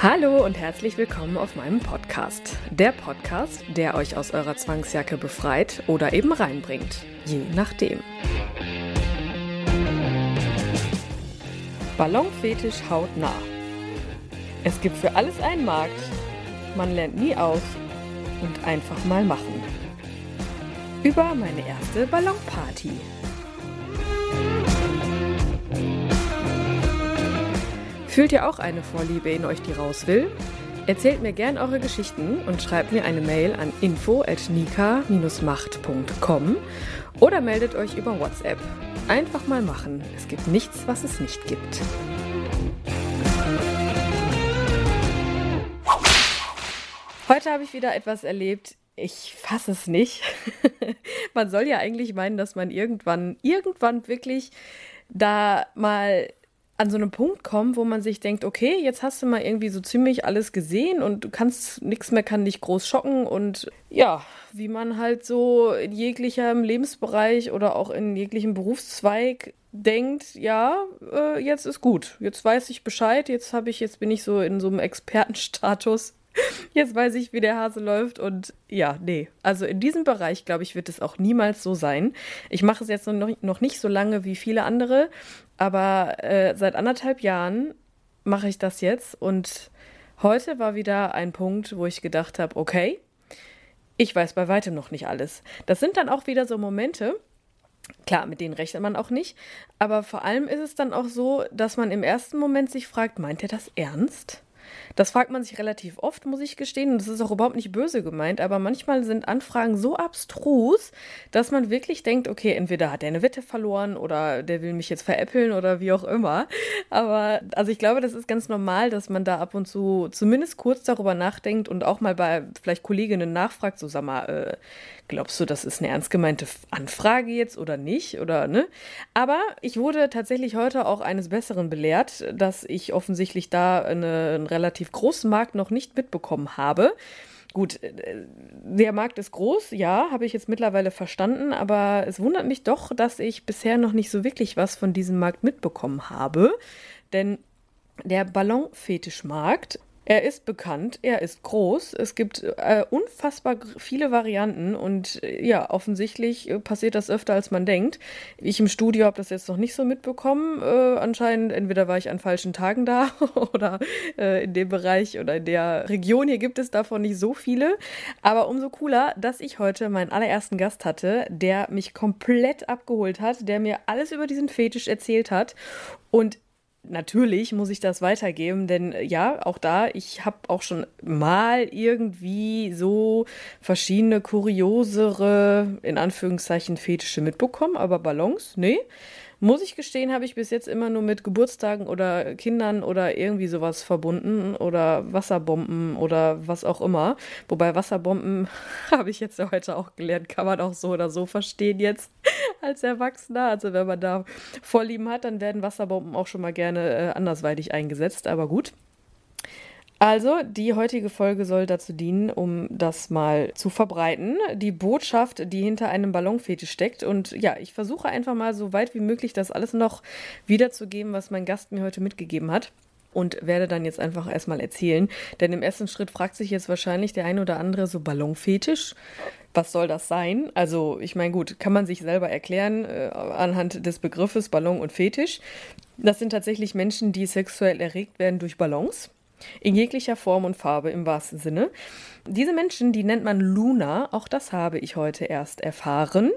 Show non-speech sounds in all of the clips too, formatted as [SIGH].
Hallo und herzlich willkommen auf meinem Podcast. Der Podcast, der euch aus eurer Zwangsjacke befreit oder eben reinbringt, je nachdem. Ballonfetisch hautnah. Es gibt für alles einen Markt. Man lernt nie aus und einfach mal machen. Über meine erste Ballonparty. Fühlt ihr auch eine Vorliebe in euch, die raus will? Erzählt mir gern eure Geschichten und schreibt mir eine Mail an info@nika-macht.com oder meldet euch über WhatsApp. Einfach mal machen. Es gibt nichts, was es nicht gibt. Heute habe ich wieder etwas erlebt. Ich fasse es nicht. [LAUGHS] man soll ja eigentlich meinen, dass man irgendwann, irgendwann wirklich da mal an so einem Punkt kommt, wo man sich denkt, okay, jetzt hast du mal irgendwie so ziemlich alles gesehen und du kannst, nichts mehr kann dich groß schocken und ja, wie man halt so in jeglichem Lebensbereich oder auch in jeglichem Berufszweig denkt, ja, äh, jetzt ist gut, jetzt weiß ich Bescheid, jetzt habe ich, jetzt bin ich so in so einem Expertenstatus. [LAUGHS] Jetzt weiß ich, wie der Hase läuft und ja, nee. Also in diesem Bereich, glaube ich, wird es auch niemals so sein. Ich mache es jetzt noch, noch nicht so lange wie viele andere, aber äh, seit anderthalb Jahren mache ich das jetzt und heute war wieder ein Punkt, wo ich gedacht habe, okay, ich weiß bei weitem noch nicht alles. Das sind dann auch wieder so Momente, Klar, mit denen rechnet man auch nicht. Aber vor allem ist es dann auch so, dass man im ersten Moment sich fragt, meint er das ernst? Das fragt man sich relativ oft, muss ich gestehen. Und das ist auch überhaupt nicht böse gemeint, aber manchmal sind Anfragen so abstrus, dass man wirklich denkt, okay, entweder hat er eine Wette verloren oder der will mich jetzt veräppeln oder wie auch immer. Aber also ich glaube, das ist ganz normal, dass man da ab und zu zumindest kurz darüber nachdenkt und auch mal bei vielleicht Kolleginnen nachfragt, so sag mal, äh, glaubst du, das ist eine ernst gemeinte Anfrage jetzt oder nicht? Oder ne? Aber ich wurde tatsächlich heute auch eines Besseren belehrt, dass ich offensichtlich da eine, einen relativ großen Markt noch nicht mitbekommen habe. Gut, äh, der Markt ist groß, ja, habe ich jetzt mittlerweile verstanden, aber es wundert mich doch, dass ich bisher noch nicht so wirklich was von diesem Markt mitbekommen habe. Denn der Ballonfetischmarkt er ist bekannt, er ist groß, es gibt äh, unfassbar viele Varianten und äh, ja, offensichtlich äh, passiert das öfter, als man denkt. Ich im Studio habe das jetzt noch nicht so mitbekommen. Äh, anscheinend, entweder war ich an falschen Tagen da [LAUGHS] oder äh, in dem Bereich oder in der Region hier gibt es davon nicht so viele. Aber umso cooler, dass ich heute meinen allerersten Gast hatte, der mich komplett abgeholt hat, der mir alles über diesen Fetisch erzählt hat. Und natürlich muss ich das weitergeben, denn äh, ja, auch da, ich habe auch schon mal irgendwie so verschiedene kuriosere, in Anführungszeichen, Fetische mitbekommen, aber Ballons, nee. Muss ich gestehen, habe ich bis jetzt immer nur mit Geburtstagen oder Kindern oder irgendwie sowas verbunden oder Wasserbomben oder was auch immer. Wobei Wasserbomben, [LAUGHS] habe ich jetzt ja heute auch gelernt, kann man auch so oder so verstehen jetzt [LAUGHS] als Erwachsener. Also wenn man da Vorlieben hat, dann werden Wasserbomben auch schon mal gerne äh, andersweitig eingesetzt. Aber gut. Also, die heutige Folge soll dazu dienen, um das mal zu verbreiten. Die Botschaft, die hinter einem Ballonfetisch steckt. Und ja, ich versuche einfach mal so weit wie möglich das alles noch wiederzugeben, was mein Gast mir heute mitgegeben hat. Und werde dann jetzt einfach erstmal erzählen. Denn im ersten Schritt fragt sich jetzt wahrscheinlich der ein oder andere so Ballonfetisch. Was soll das sein? Also, ich meine, gut, kann man sich selber erklären äh, anhand des Begriffes Ballon und Fetisch. Das sind tatsächlich Menschen, die sexuell erregt werden durch Ballons. In jeglicher Form und Farbe im wahrsten Sinne. Diese Menschen, die nennt man Luna. Auch das habe ich heute erst erfahren.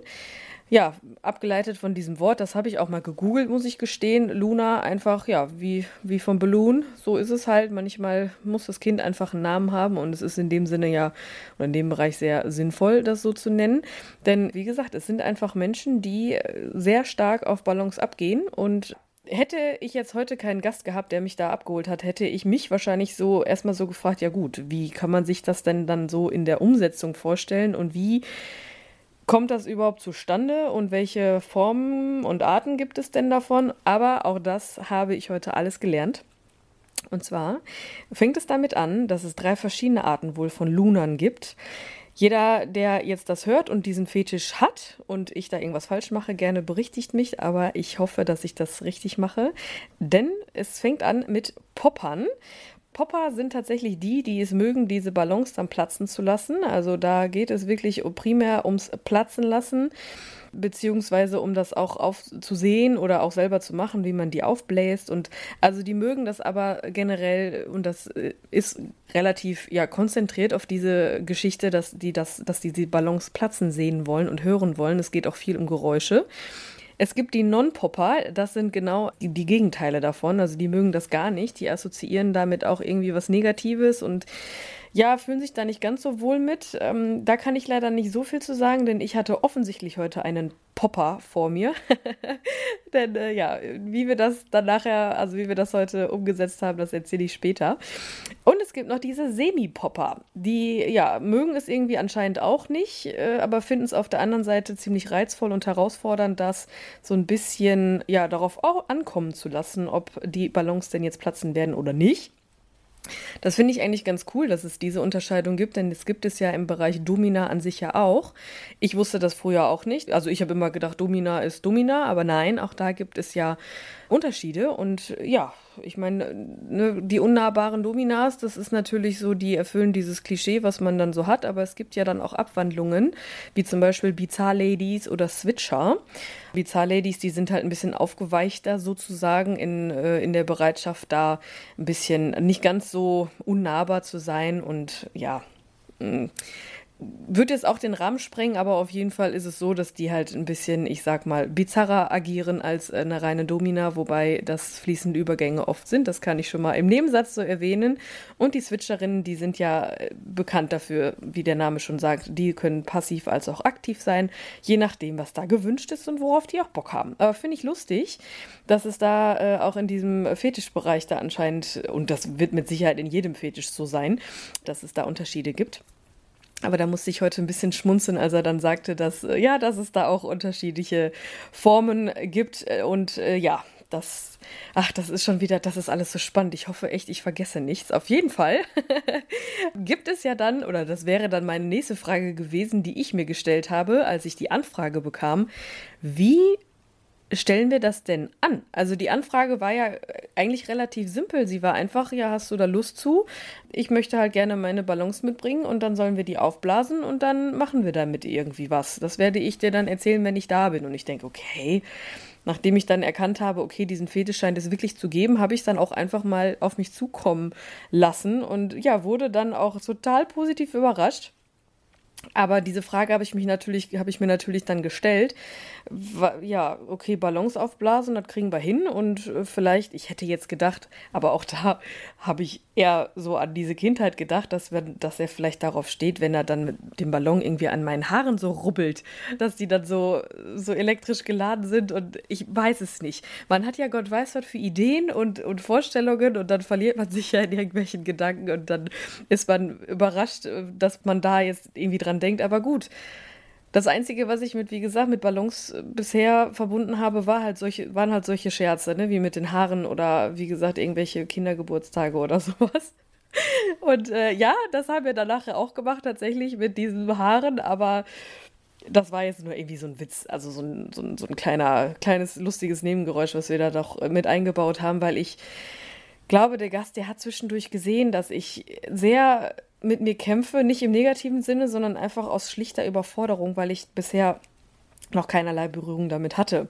Ja, abgeleitet von diesem Wort, das habe ich auch mal gegoogelt, muss ich gestehen. Luna einfach, ja, wie, wie vom Balloon, so ist es halt. Manchmal muss das Kind einfach einen Namen haben und es ist in dem Sinne ja, oder in dem Bereich sehr sinnvoll, das so zu nennen. Denn, wie gesagt, es sind einfach Menschen, die sehr stark auf Ballons abgehen und hätte ich jetzt heute keinen Gast gehabt, der mich da abgeholt hat, hätte ich mich wahrscheinlich so erstmal so gefragt, ja gut, wie kann man sich das denn dann so in der Umsetzung vorstellen und wie kommt das überhaupt zustande und welche Formen und Arten gibt es denn davon? Aber auch das habe ich heute alles gelernt. Und zwar fängt es damit an, dass es drei verschiedene Arten wohl von Lunern gibt. Jeder, der jetzt das hört und diesen Fetisch hat und ich da irgendwas falsch mache, gerne berichtigt mich, aber ich hoffe, dass ich das richtig mache. Denn es fängt an mit Poppern. Popper sind tatsächlich die, die es mögen, diese Ballons dann platzen zu lassen. Also da geht es wirklich primär ums Platzen lassen beziehungsweise um das auch aufzusehen oder auch selber zu machen, wie man die aufbläst. Und also die mögen das aber generell und das äh, ist relativ ja konzentriert auf diese Geschichte, dass die das, dass die die Ballons platzen sehen wollen und hören wollen. Es geht auch viel um Geräusche. Es gibt die Non-Popper, das sind genau die, Gegenteile davon. Also die mögen das gar nicht. Die assoziieren damit auch irgendwie was Negatives und ja, fühlen sich da nicht ganz so wohl mit. Ähm, da kann ich leider nicht so viel zu sagen, denn ich hatte offensichtlich heute einen Popper vor mir. [LAUGHS] denn äh, ja, wie wir das dann nachher, also wie wir das heute umgesetzt haben, das erzähle ich später. Und es gibt noch diese Semi-Popper. Die, ja, mögen es irgendwie anscheinend auch nicht, äh, aber finden es auf der anderen Seite ziemlich reizvoll und herausfordernd, das so ein bisschen, ja, darauf auch ankommen zu lassen, ob die Ballons denn jetzt platzen werden oder nicht. Das finde ich eigentlich ganz cool, dass es diese Unterscheidung gibt, denn es gibt es ja im Bereich Domina an sich ja auch. Ich wusste das früher auch nicht. Also ich habe immer gedacht, Domina ist Domina, aber nein, auch da gibt es ja Unterschiede. Und ja, ich meine, ne, die unnahbaren Dominas, das ist natürlich so, die erfüllen dieses Klischee, was man dann so hat, aber es gibt ja dann auch Abwandlungen, wie zum Beispiel Bizarre Ladies oder Switcher. Bizarre Ladies, die sind halt ein bisschen aufgeweichter sozusagen in, äh, in der Bereitschaft, da ein bisschen nicht ganz so unnahbar zu sein und ja, mh, wird jetzt auch den Rahmen sprengen, aber auf jeden Fall ist es so, dass die halt ein bisschen, ich sag mal, bizarrer agieren als eine reine Domina, wobei das fließende Übergänge oft sind. Das kann ich schon mal im Nebensatz so erwähnen. Und die Switcherinnen, die sind ja äh, bekannt dafür, wie der Name schon sagt, die können passiv als auch aktiv sein, je nachdem, was da gewünscht ist und worauf die auch Bock haben. Aber finde ich lustig, dass es da äh, auch in diesem Fetischbereich da anscheinend, und das wird mit Sicherheit in jedem Fetisch so sein, dass es da Unterschiede gibt. Aber da musste ich heute ein bisschen schmunzeln, als er dann sagte, dass äh, ja, dass es da auch unterschiedliche Formen gibt äh, und äh, ja, das, ach, das ist schon wieder, das ist alles so spannend. Ich hoffe echt, ich vergesse nichts. Auf jeden Fall [LAUGHS] gibt es ja dann, oder das wäre dann meine nächste Frage gewesen, die ich mir gestellt habe, als ich die Anfrage bekam. Wie stellen wir das denn an? Also die Anfrage war ja eigentlich relativ simpel. Sie war einfach, ja, hast du da Lust zu? Ich möchte halt gerne meine Ballons mitbringen und dann sollen wir die aufblasen und dann machen wir damit irgendwie was. Das werde ich dir dann erzählen, wenn ich da bin. Und ich denke, okay, nachdem ich dann erkannt habe, okay, diesen Fetisch scheint es wirklich zu geben, habe ich es dann auch einfach mal auf mich zukommen lassen und ja, wurde dann auch total positiv überrascht aber diese Frage habe ich mich natürlich, habe ich mir natürlich dann gestellt. Ja, okay, Ballons aufblasen, das kriegen wir hin. Und äh, vielleicht, ich hätte jetzt gedacht, aber auch da [LAUGHS] habe ich eher so an diese Kindheit gedacht, dass, wenn, dass er vielleicht darauf steht, wenn er dann mit dem Ballon irgendwie an meinen Haaren so rubbelt, dass die dann so, so elektrisch geladen sind. Und ich weiß es nicht. Man hat ja Gott weiß was für Ideen und, und Vorstellungen und dann verliert man sich ja in irgendwelchen Gedanken und dann ist man überrascht, äh, dass man da jetzt irgendwie dran dran denkt. Aber gut, das Einzige, was ich mit, wie gesagt, mit Ballons äh, bisher verbunden habe, war halt solche, waren halt solche Scherze, ne? wie mit den Haaren oder wie gesagt, irgendwelche Kindergeburtstage oder [LAUGHS] sowas. Und äh, ja, das haben wir danach auch gemacht, tatsächlich mit diesen Haaren, aber das war jetzt nur irgendwie so ein Witz, also so ein, so ein, so ein kleiner, kleines, lustiges Nebengeräusch, was wir da doch mit eingebaut haben, weil ich glaube, der Gast, der hat zwischendurch gesehen, dass ich sehr mit mir kämpfe, nicht im negativen Sinne, sondern einfach aus schlichter Überforderung, weil ich bisher noch keinerlei Berührung damit hatte.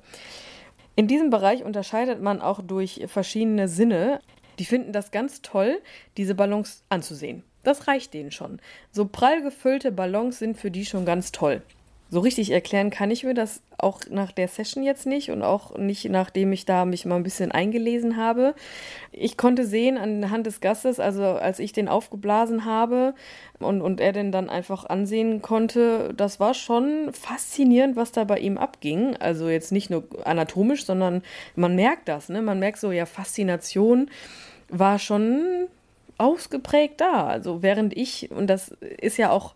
In diesem Bereich unterscheidet man auch durch verschiedene Sinne. Die finden das ganz toll, diese Ballons anzusehen. Das reicht denen schon. So prall gefüllte Ballons sind für die schon ganz toll. So richtig erklären kann ich mir das auch nach der Session jetzt nicht und auch nicht nachdem ich da mich mal ein bisschen eingelesen habe. Ich konnte sehen anhand des Gastes, also als ich den aufgeblasen habe und, und er den dann einfach ansehen konnte, das war schon faszinierend, was da bei ihm abging. Also jetzt nicht nur anatomisch, sondern man merkt das, ne? Man merkt so, ja, Faszination war schon ausgeprägt da. Also während ich, und das ist ja auch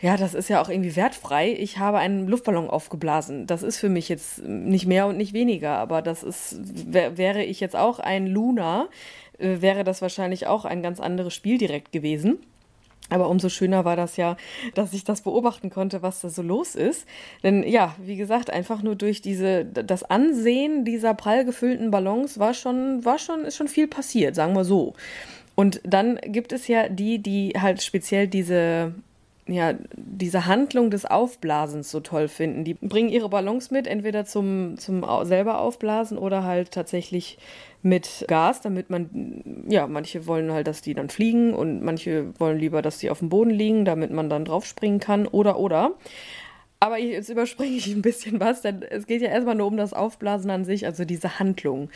ja, das ist ja auch irgendwie wertfrei. Ich habe einen Luftballon aufgeblasen. Das ist für mich jetzt nicht mehr und nicht weniger, aber das ist, wär, wäre ich jetzt auch ein Luna, äh, wäre das wahrscheinlich auch ein ganz anderes Spiel direkt gewesen. Aber umso schöner war das ja, dass ich das beobachten konnte, was da so los ist. Denn ja, wie gesagt, einfach nur durch diese, das Ansehen dieser prall gefüllten Ballons war schon, war schon, ist schon viel passiert, sagen wir so. Und dann gibt es ja die, die halt speziell diese ja, diese Handlung des Aufblasens so toll finden. Die bringen ihre Ballons mit, entweder zum, zum selber aufblasen oder halt tatsächlich mit Gas, damit man, ja, manche wollen halt, dass die dann fliegen und manche wollen lieber, dass die auf dem Boden liegen, damit man dann draufspringen kann oder, oder. Aber jetzt überspringe ich ein bisschen was, denn es geht ja erstmal nur um das Aufblasen an sich, also diese Handlung.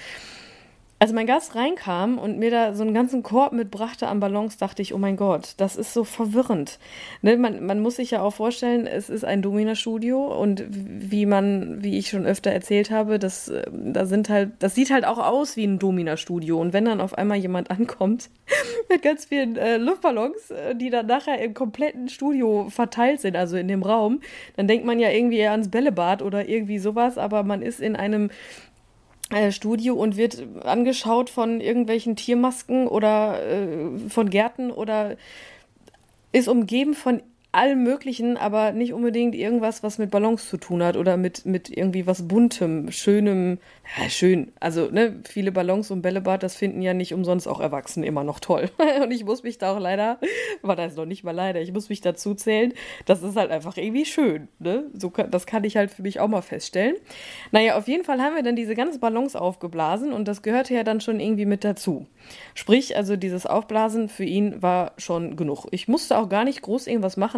Als mein Gast reinkam und mir da so einen ganzen Korb mitbrachte an Ballons, dachte ich, oh mein Gott, das ist so verwirrend. Ne, man, man muss sich ja auch vorstellen, es ist ein Domina-Studio und wie man, wie ich schon öfter erzählt habe, das, äh, da sind halt, das sieht halt auch aus wie ein Domina-Studio. Und wenn dann auf einmal jemand [LAUGHS] ankommt mit ganz vielen äh, Luftballons, äh, die dann nachher im kompletten Studio verteilt sind, also in dem Raum, dann denkt man ja irgendwie eher ans Bällebad oder irgendwie sowas, aber man ist in einem Studio und wird angeschaut von irgendwelchen Tiermasken oder äh, von Gärten oder ist umgeben von allem Möglichen, aber nicht unbedingt irgendwas, was mit Ballons zu tun hat oder mit, mit irgendwie was Buntem, Schönem. Ja, schön. Also, ne, viele Ballons und Bällebad, das finden ja nicht umsonst auch Erwachsene immer noch toll. [LAUGHS] und ich muss mich da auch leider, war das noch nicht mal leider, ich muss mich dazu zählen, das ist halt einfach irgendwie schön, ne? So, das kann ich halt für mich auch mal feststellen. Naja, auf jeden Fall haben wir dann diese ganzen Ballons aufgeblasen und das gehörte ja dann schon irgendwie mit dazu. Sprich, also dieses Aufblasen für ihn war schon genug. Ich musste auch gar nicht groß irgendwas machen,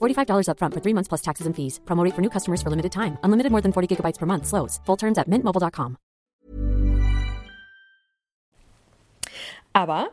$45 upfront for three months plus taxes and fees. Promo for new customers for limited time. Unlimited more than 40 gigabytes per month. Slows. Full terms at mintmobile.com. Aber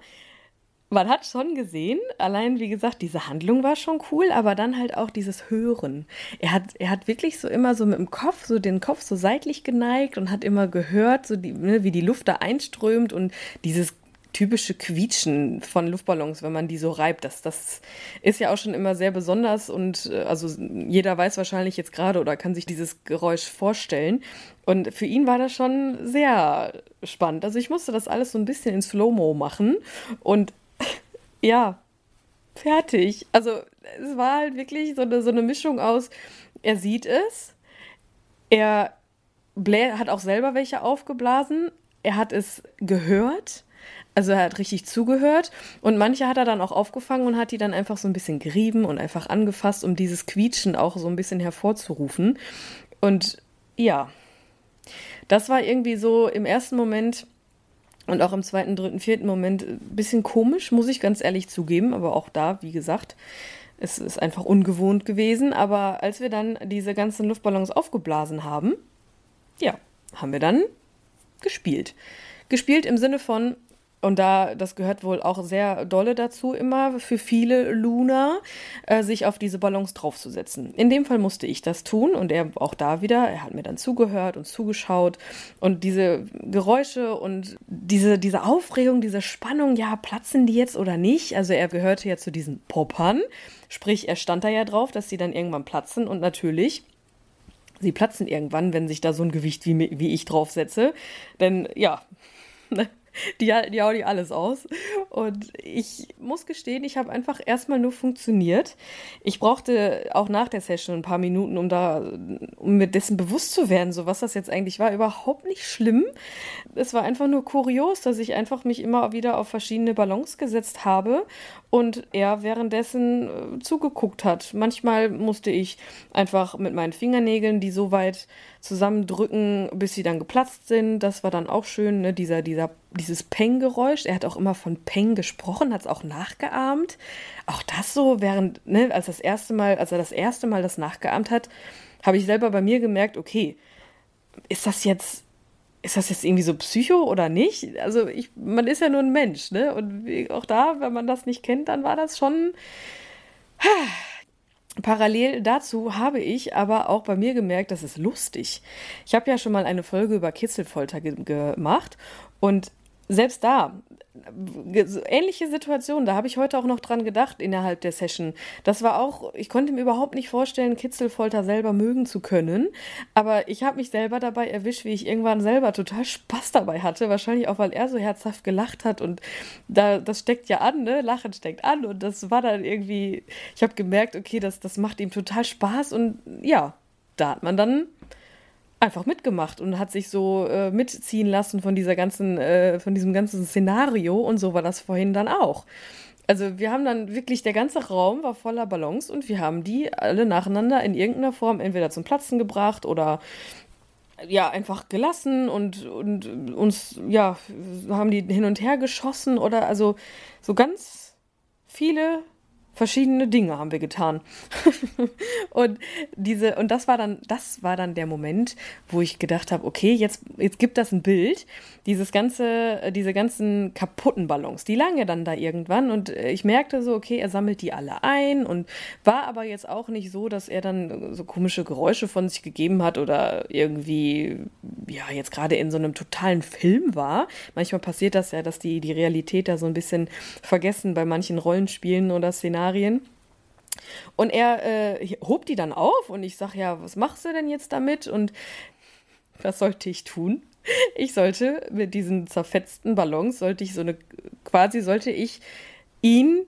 man hat schon gesehen, allein wie gesagt, diese Handlung war schon cool, aber dann halt auch dieses Hören. Er hat, er hat wirklich so immer so mit dem Kopf, so den Kopf so seitlich geneigt und hat immer gehört, so die, ne, wie die Luft da einströmt und dieses typische Quietschen von Luftballons, wenn man die so reibt. Das, das ist ja auch schon immer sehr besonders und äh, also jeder weiß wahrscheinlich jetzt gerade oder kann sich dieses Geräusch vorstellen. Und für ihn war das schon sehr spannend. Also ich musste das alles so ein bisschen in Slow-Mo machen und [LAUGHS] ja, fertig. Also es war halt wirklich so eine, so eine Mischung aus, er sieht es, er hat auch selber welche aufgeblasen, er hat es gehört, also er hat richtig zugehört und manche hat er dann auch aufgefangen und hat die dann einfach so ein bisschen gerieben und einfach angefasst, um dieses Quietschen auch so ein bisschen hervorzurufen. Und ja, das war irgendwie so im ersten Moment und auch im zweiten, dritten, vierten Moment ein bisschen komisch, muss ich ganz ehrlich zugeben. Aber auch da, wie gesagt, es ist einfach ungewohnt gewesen. Aber als wir dann diese ganzen Luftballons aufgeblasen haben, ja, haben wir dann gespielt. Gespielt im Sinne von, und da, das gehört wohl auch sehr dolle dazu, immer für viele Luna, äh, sich auf diese Ballons draufzusetzen. In dem Fall musste ich das tun und er auch da wieder, er hat mir dann zugehört und zugeschaut und diese Geräusche und diese, diese Aufregung, diese Spannung, ja, platzen die jetzt oder nicht? Also er gehörte ja zu diesen Poppern, sprich, er stand da ja drauf, dass sie dann irgendwann platzen und natürlich sie platzen irgendwann, wenn sich da so ein Gewicht wie, wie ich draufsetze. Denn ja, [LAUGHS] ne, [LAUGHS] die, die hauen die alles aus. Und ich muss gestehen, ich habe einfach erstmal nur funktioniert. Ich brauchte auch nach der Session ein paar Minuten, um da, um mir dessen bewusst zu werden, so was das jetzt eigentlich war. Überhaupt nicht schlimm. Es war einfach nur kurios, dass ich einfach mich immer wieder auf verschiedene Ballons gesetzt habe und er währenddessen äh, zugeguckt hat. Manchmal musste ich einfach mit meinen Fingernägeln die so weit zusammendrücken, bis sie dann geplatzt sind. Das war dann auch schön, ne? dieser, dieser, dieses Peng-Geräusch. Er hat auch immer von Peng gesprochen, hat es auch nachgeahmt. Auch das so, während, ne, als das erste Mal, als er das erste Mal das nachgeahmt hat, habe ich selber bei mir gemerkt, okay, ist das jetzt ist das jetzt irgendwie so Psycho oder nicht? Also ich, man ist ja nur ein Mensch, ne? Und auch da, wenn man das nicht kennt, dann war das schon. [SIGHS] Parallel dazu habe ich aber auch bei mir gemerkt, das ist lustig. Ich habe ja schon mal eine Folge über Kitzelfolter ge gemacht und selbst da, ähnliche Situation, da habe ich heute auch noch dran gedacht innerhalb der Session. Das war auch, ich konnte mir überhaupt nicht vorstellen, Kitzelfolter selber mögen zu können, aber ich habe mich selber dabei erwischt, wie ich irgendwann selber total Spaß dabei hatte, wahrscheinlich auch, weil er so herzhaft gelacht hat und da, das steckt ja an, ne, Lachen steckt an und das war dann irgendwie, ich habe gemerkt, okay, das, das macht ihm total Spaß und ja, da hat man dann einfach mitgemacht und hat sich so äh, mitziehen lassen von dieser ganzen, äh, von diesem ganzen Szenario und so war das vorhin dann auch. Also wir haben dann wirklich, der ganze Raum war voller Ballons und wir haben die alle nacheinander in irgendeiner Form entweder zum Platzen gebracht oder ja, einfach gelassen und, und uns, ja, haben die hin und her geschossen oder also so ganz viele verschiedene Dinge haben wir getan. [LAUGHS] und diese, und das war dann, das war dann der Moment, wo ich gedacht habe, okay, jetzt, jetzt gibt das ein Bild. Dieses ganze, diese ganzen kaputten Ballons, die lagen ja dann da irgendwann und ich merkte so, okay, er sammelt die alle ein und war aber jetzt auch nicht so, dass er dann so komische Geräusche von sich gegeben hat oder irgendwie, ja, jetzt gerade in so einem totalen Film war. Manchmal passiert das ja, dass die, die Realität da so ein bisschen vergessen bei manchen Rollenspielen oder Szenarien Szenarien. Und er äh, hob die dann auf und ich sage, ja, was machst du denn jetzt damit? Und was sollte ich tun? Ich sollte mit diesen zerfetzten Ballons, sollte ich so eine, quasi sollte ich ihn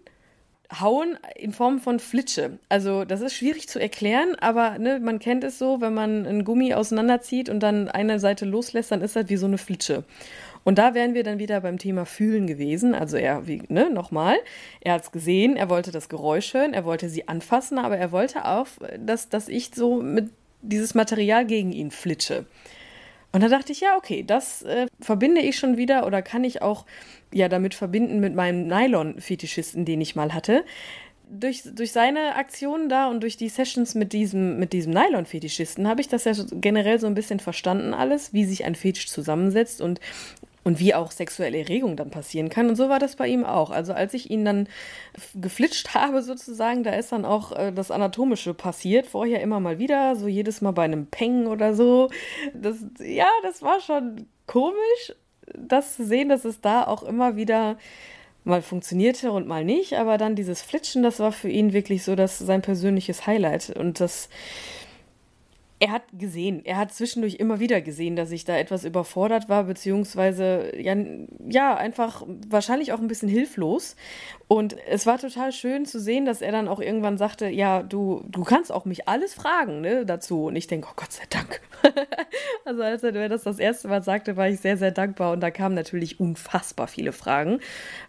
hauen in Form von Flitsche. Also das ist schwierig zu erklären, aber ne, man kennt es so, wenn man einen Gummi auseinanderzieht und dann eine Seite loslässt, dann ist das wie so eine Flitsche. Und da wären wir dann wieder beim Thema Fühlen gewesen. Also er, wie, ne, nochmal, er hat es gesehen, er wollte das Geräusch hören, er wollte sie anfassen, aber er wollte auch, dass, dass ich so mit dieses Material gegen ihn flitsche. Und da dachte ich, ja, okay, das äh, verbinde ich schon wieder oder kann ich auch ja damit verbinden mit meinem Nylon-Fetischisten, den ich mal hatte. Durch, durch seine Aktionen da und durch die Sessions mit diesem, mit diesem Nylon-Fetischisten habe ich das ja generell so ein bisschen verstanden alles, wie sich ein Fetisch zusammensetzt und und wie auch sexuelle Erregung dann passieren kann. Und so war das bei ihm auch. Also als ich ihn dann geflitscht [LAUGHS] habe sozusagen, da ist dann auch äh, das Anatomische passiert. Vorher immer mal wieder, so jedes Mal bei einem Peng oder so. Das, ja, das war schon komisch, das zu sehen, dass es da auch immer wieder mal funktionierte und mal nicht. Aber dann dieses Flitschen, das war für ihn wirklich so das sein persönliches Highlight. Und das er hat gesehen, er hat zwischendurch immer wieder gesehen, dass ich da etwas überfordert war, beziehungsweise ja, ja, einfach wahrscheinlich auch ein bisschen hilflos. Und es war total schön zu sehen, dass er dann auch irgendwann sagte, ja, du, du kannst auch mich alles fragen, ne, dazu. Und ich denke, oh Gott sei Dank. [LAUGHS] also als er das das erste Mal sagte, war ich sehr, sehr dankbar. Und da kamen natürlich unfassbar viele Fragen.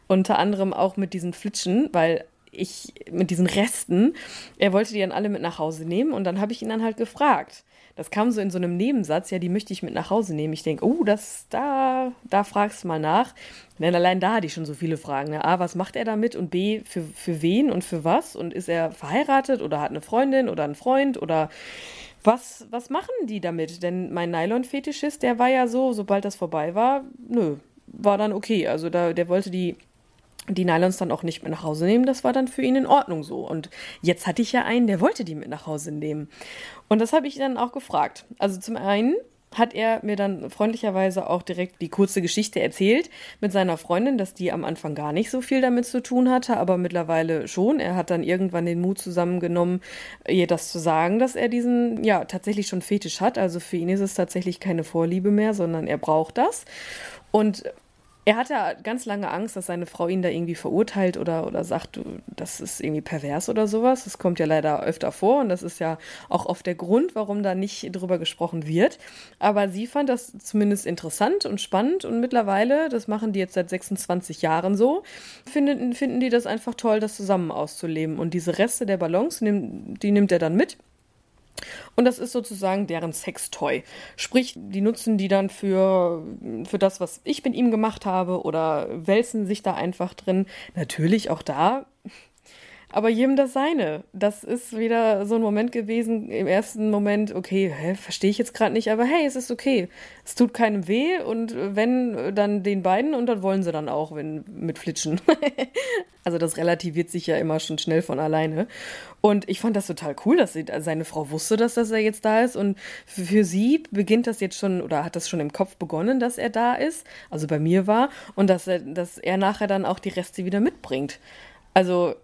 Unter anderem auch mit diesen Flitschen, weil ich mit diesen Resten, er wollte die dann alle mit nach Hause nehmen und dann habe ich ihn dann halt gefragt. Das kam so in so einem Nebensatz, ja, die möchte ich mit nach Hause nehmen. Ich denke, oh, das, da, da fragst du mal nach. Denn allein da hatte ich schon so viele Fragen. Ne? A, was macht er damit? Und B, für, für wen und für was? Und ist er verheiratet oder hat eine Freundin oder einen Freund oder was, was machen die damit? Denn mein Nylon-Fetischist, der war ja so, sobald das vorbei war, nö, war dann okay. Also da, der wollte die die Nylons dann auch nicht mit nach Hause nehmen. Das war dann für ihn in Ordnung so. Und jetzt hatte ich ja einen, der wollte die mit nach Hause nehmen. Und das habe ich dann auch gefragt. Also zum einen hat er mir dann freundlicherweise auch direkt die kurze Geschichte erzählt mit seiner Freundin, dass die am Anfang gar nicht so viel damit zu tun hatte, aber mittlerweile schon. Er hat dann irgendwann den Mut zusammengenommen, ihr das zu sagen, dass er diesen, ja, tatsächlich schon Fetisch hat. Also für ihn ist es tatsächlich keine Vorliebe mehr, sondern er braucht das. Und er hatte ganz lange Angst, dass seine Frau ihn da irgendwie verurteilt oder, oder sagt, das ist irgendwie pervers oder sowas. Das kommt ja leider öfter vor und das ist ja auch oft der Grund, warum da nicht drüber gesprochen wird. Aber sie fand das zumindest interessant und spannend und mittlerweile, das machen die jetzt seit 26 Jahren so, finden, finden die das einfach toll, das zusammen auszuleben. Und diese Reste der Ballons, die nimmt er dann mit und das ist sozusagen deren Sextoy. Sprich, die nutzen die dann für, für das, was ich mit ihm gemacht habe oder wälzen sich da einfach drin. Natürlich auch da aber jedem das seine. Das ist wieder so ein Moment gewesen, im ersten Moment, okay, verstehe ich jetzt gerade nicht, aber hey, es ist okay. Es tut keinem weh und wenn, dann den beiden und dann wollen sie dann auch, wenn mit Flitschen. [LAUGHS] also das relativiert sich ja immer schon schnell von alleine. Und ich fand das total cool, dass sie, seine Frau wusste, dass, dass er jetzt da ist und für sie beginnt das jetzt schon oder hat das schon im Kopf begonnen, dass er da ist, also bei mir war und dass er, dass er nachher dann auch die Reste wieder mitbringt. Also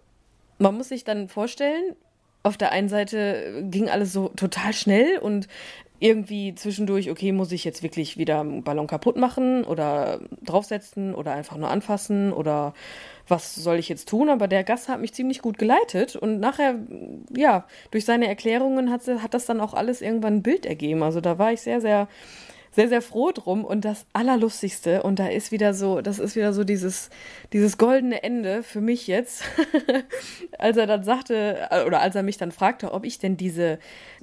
man muss sich dann vorstellen, auf der einen Seite ging alles so total schnell und irgendwie zwischendurch, okay, muss ich jetzt wirklich wieder einen Ballon kaputt machen oder draufsetzen oder einfach nur anfassen oder was soll ich jetzt tun? Aber der Gast hat mich ziemlich gut geleitet und nachher, ja, durch seine Erklärungen hat, hat das dann auch alles irgendwann ein Bild ergeben. Also da war ich sehr, sehr sehr, sehr froh drum. Und das Allerlustigste, und da ist wieder so, das ist wieder so dieses, dieses goldene Ende für mich jetzt, [LAUGHS] als er dann sagte, oder als er mich dann fragte, ob ich denn diese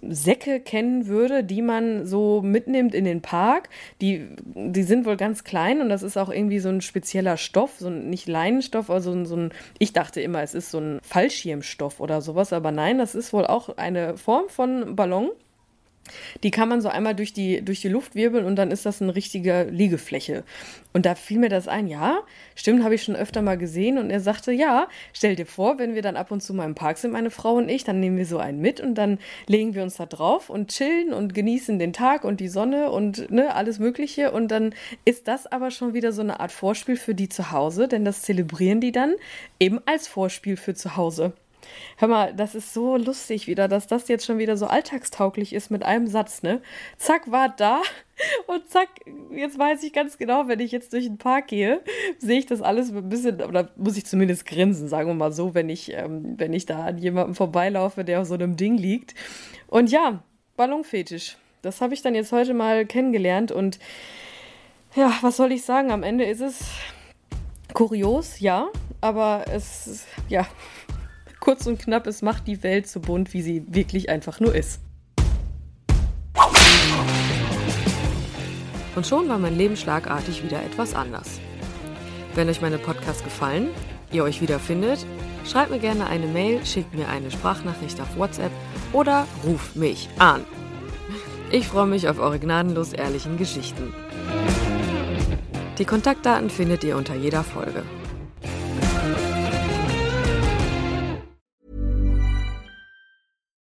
Säcke kennen würde, die man so mitnimmt in den Park. Die, die sind wohl ganz klein und das ist auch irgendwie so ein spezieller Stoff, so ein, nicht Leinenstoff, aber so ein, so ein, ich dachte immer, es ist so ein Fallschirmstoff oder sowas, aber nein, das ist wohl auch eine Form von Ballon. Die kann man so einmal durch die, durch die Luft wirbeln und dann ist das eine richtige Liegefläche. Und da fiel mir das ein, ja, stimmt, habe ich schon öfter mal gesehen. Und er sagte, ja, stell dir vor, wenn wir dann ab und zu mal im Park sind, meine Frau und ich, dann nehmen wir so einen mit und dann legen wir uns da drauf und chillen und genießen den Tag und die Sonne und ne, alles Mögliche. Und dann ist das aber schon wieder so eine Art Vorspiel für die zu Hause, denn das zelebrieren die dann eben als Vorspiel für zu Hause. Hör mal, das ist so lustig wieder, dass das jetzt schon wieder so alltagstauglich ist mit einem Satz, ne? Zack, war da [LAUGHS] und zack, jetzt weiß ich ganz genau, wenn ich jetzt durch den Park gehe, sehe ich das alles ein bisschen, oder muss ich zumindest grinsen, sagen wir mal so, wenn ich, ähm, wenn ich da an jemandem vorbeilaufe, der auf so einem Ding liegt. Und ja, Ballonfetisch. Das habe ich dann jetzt heute mal kennengelernt und ja, was soll ich sagen? Am Ende ist es kurios, ja, aber es, ja, Kurz und knapp, es macht die Welt so bunt, wie sie wirklich einfach nur ist. Und schon war mein Leben schlagartig wieder etwas anders. Wenn euch meine Podcasts gefallen, ihr euch wiederfindet, schreibt mir gerne eine Mail, schickt mir eine Sprachnachricht auf WhatsApp oder ruft mich an. Ich freue mich auf eure gnadenlos ehrlichen Geschichten. Die Kontaktdaten findet ihr unter jeder Folge.